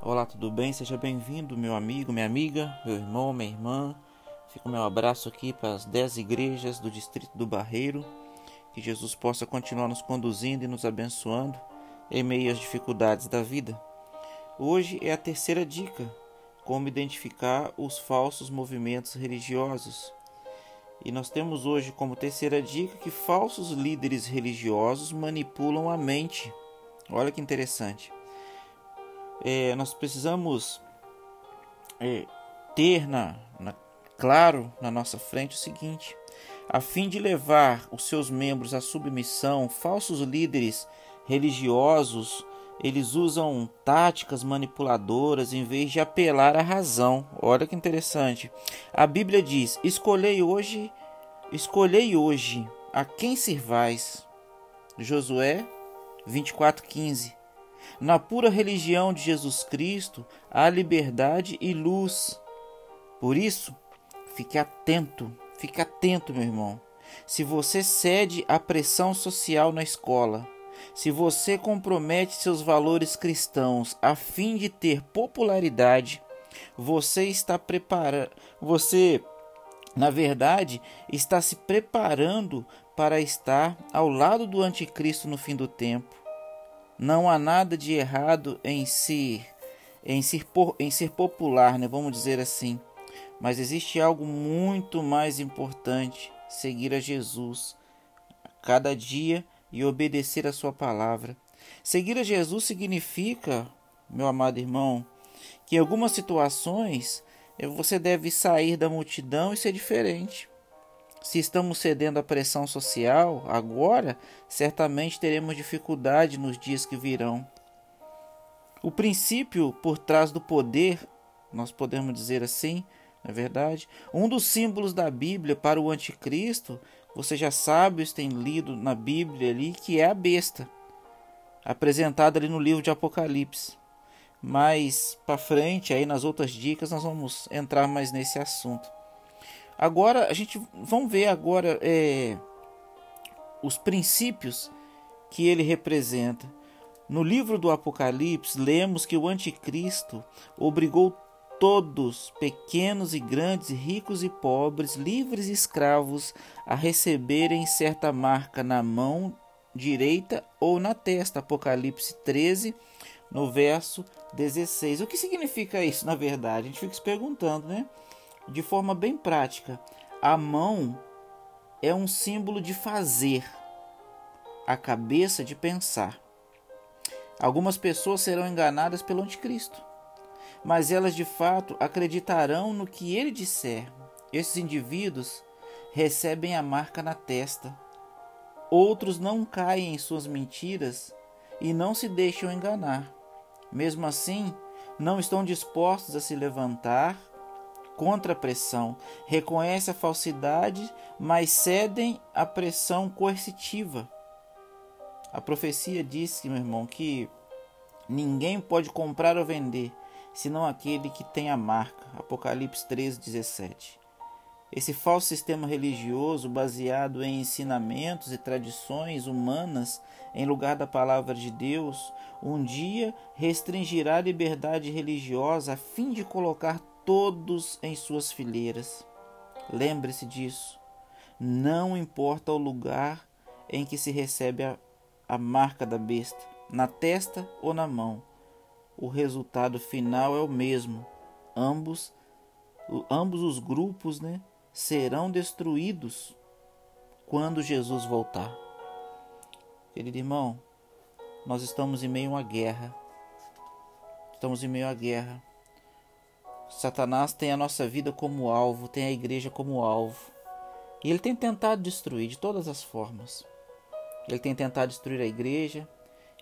Olá, tudo bem? Seja bem-vindo, meu amigo, minha amiga, meu irmão, minha irmã. Fica o meu abraço aqui para as dez igrejas do distrito do Barreiro. Que Jesus possa continuar nos conduzindo e nos abençoando em meio às dificuldades da vida. Hoje é a terceira dica: como identificar os falsos movimentos religiosos. E nós temos hoje como terceira dica que falsos líderes religiosos manipulam a mente. Olha que interessante é, nós precisamos é, ter na, na, claro na nossa frente o seguinte: a fim de levar os seus membros à submissão, falsos líderes religiosos eles usam táticas manipuladoras em vez de apelar à razão. Olha que interessante. A Bíblia diz: "Escolhei hoje, escolhei hoje a quem servais." Josué 24:15. Na pura religião de Jesus Cristo há liberdade e luz. Por isso, fique atento, fique atento, meu irmão. Se você cede à pressão social na escola, se você compromete seus valores cristãos a fim de ter popularidade, você está preparando, você na verdade está se preparando para estar ao lado do anticristo no fim do tempo. Não há nada de errado em ser, em ser, em ser popular, né? vamos dizer assim. Mas existe algo muito mais importante: seguir a Jesus cada dia e obedecer a Sua palavra. Seguir a Jesus significa, meu amado irmão, que em algumas situações você deve sair da multidão e ser diferente. Se estamos cedendo à pressão social agora, certamente teremos dificuldade nos dias que virão. O princípio por trás do poder, nós podemos dizer assim, não é verdade? Um dos símbolos da Bíblia para o anticristo, você já sabe, você tem lido na Bíblia ali, que é a besta, apresentada ali no livro de Apocalipse. Mais para frente, aí nas outras dicas, nós vamos entrar mais nesse assunto. Agora a gente vamos ver agora é, os princípios que ele representa. No livro do Apocalipse, lemos que o anticristo obrigou todos, pequenos e grandes, ricos e pobres, livres e escravos, a receberem certa marca na mão direita ou na testa. Apocalipse 13, no verso 16. O que significa isso, na verdade? A gente fica se perguntando, né? De forma bem prática. A mão é um símbolo de fazer, a cabeça de pensar. Algumas pessoas serão enganadas pelo anticristo, mas elas de fato acreditarão no que ele disser. Esses indivíduos recebem a marca na testa. Outros não caem em suas mentiras e não se deixam enganar. Mesmo assim, não estão dispostos a se levantar contra a pressão, reconhecem a falsidade, mas cedem à pressão coercitiva. A profecia diz, meu irmão, que ninguém pode comprar ou vender senão aquele que tem a marca. Apocalipse 13, 17. Esse falso sistema religioso, baseado em ensinamentos e tradições humanas em lugar da palavra de Deus, um dia restringirá a liberdade religiosa a fim de colocar todos em suas fileiras. Lembre-se disso. Não importa o lugar em que se recebe a, a marca da besta, na testa ou na mão. O resultado final é o mesmo. Ambos, ambos os grupos né, serão destruídos quando Jesus voltar. Querido irmão, nós estamos em meio a uma guerra. Estamos em meio à guerra. Satanás tem a nossa vida como alvo, tem a igreja como alvo. E ele tem tentado destruir de todas as formas. Ele tem tentado destruir a igreja,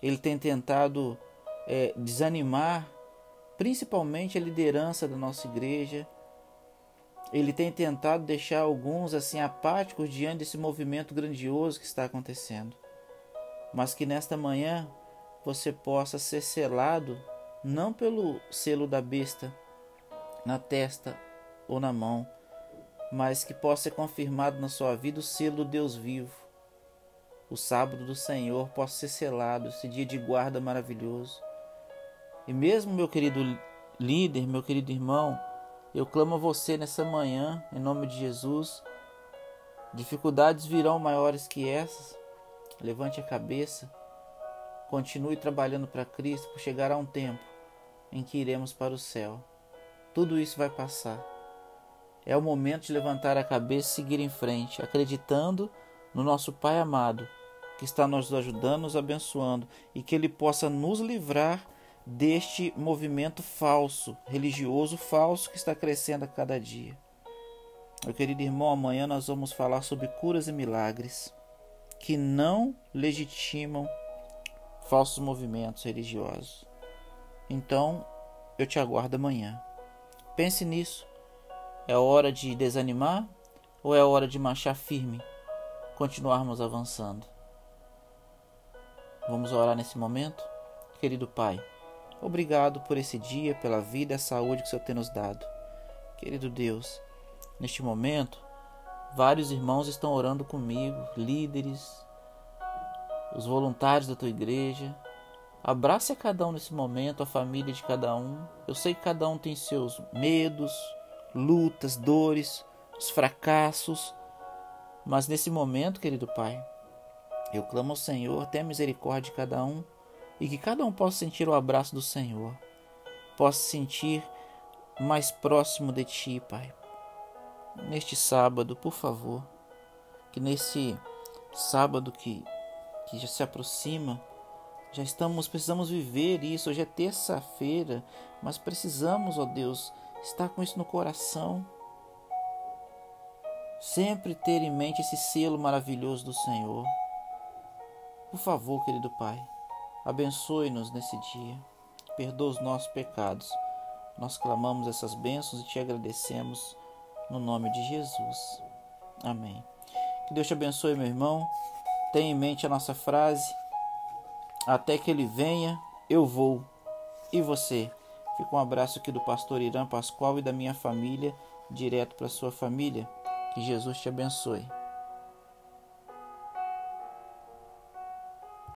ele tem tentado é, desanimar principalmente a liderança da nossa igreja. Ele tem tentado deixar alguns assim apáticos diante desse movimento grandioso que está acontecendo. Mas que nesta manhã você possa ser selado não pelo selo da besta, na testa ou na mão, mas que possa ser confirmado na sua vida o selo do Deus vivo. O sábado do Senhor possa ser selado, esse dia de guarda maravilhoso. E mesmo, meu querido líder, meu querido irmão, eu clamo a você nessa manhã, em nome de Jesus. Dificuldades virão maiores que essas. Levante a cabeça, continue trabalhando para Cristo, por chegará um tempo em que iremos para o céu. Tudo isso vai passar. É o momento de levantar a cabeça e seguir em frente, acreditando no nosso Pai amado, que está nos ajudando, nos abençoando e que Ele possa nos livrar deste movimento falso, religioso falso que está crescendo a cada dia. Meu querido irmão, amanhã nós vamos falar sobre curas e milagres que não legitimam falsos movimentos religiosos. Então, eu te aguardo amanhã. Pense nisso. É hora de desanimar ou é hora de marchar firme, continuarmos avançando? Vamos orar nesse momento? Querido Pai, obrigado por esse dia, pela vida e a saúde que o Senhor tem nos dado. Querido Deus, neste momento, vários irmãos estão orando comigo, líderes, os voluntários da tua igreja. Abrace a cada um nesse momento, a família de cada um. Eu sei que cada um tem seus medos, lutas, dores, os fracassos. Mas nesse momento, querido Pai, eu clamo ao Senhor, tenha misericórdia de cada um e que cada um possa sentir o abraço do Senhor, possa sentir mais próximo de Ti, Pai. Neste sábado, por favor, que nesse sábado que que já se aproxima. Já estamos, precisamos viver isso. Hoje é terça-feira, mas precisamos, ó Deus, estar com isso no coração. Sempre ter em mente esse selo maravilhoso do Senhor. Por favor, querido Pai, abençoe-nos nesse dia. Perdoa os nossos pecados. Nós clamamos essas bênçãos e te agradecemos no nome de Jesus. Amém. Que Deus te abençoe, meu irmão. Tenha em mente a nossa frase: Até que ele venha, eu vou. E você? Fica um abraço aqui do pastor Irã Pascoal e da minha família, direto para sua família. Que Jesus te abençoe.